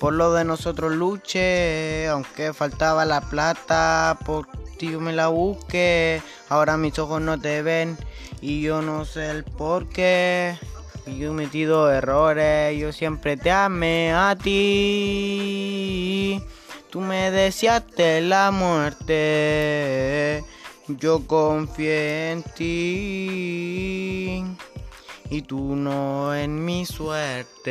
Por lo de nosotros luché, aunque faltaba la plata, por ti me la busqué. Ahora mis ojos no te ven y yo no sé el por qué. Yo he metido errores, yo siempre te amé a ti. Tú me deseaste la muerte, yo confié en ti y tú no en mi suerte.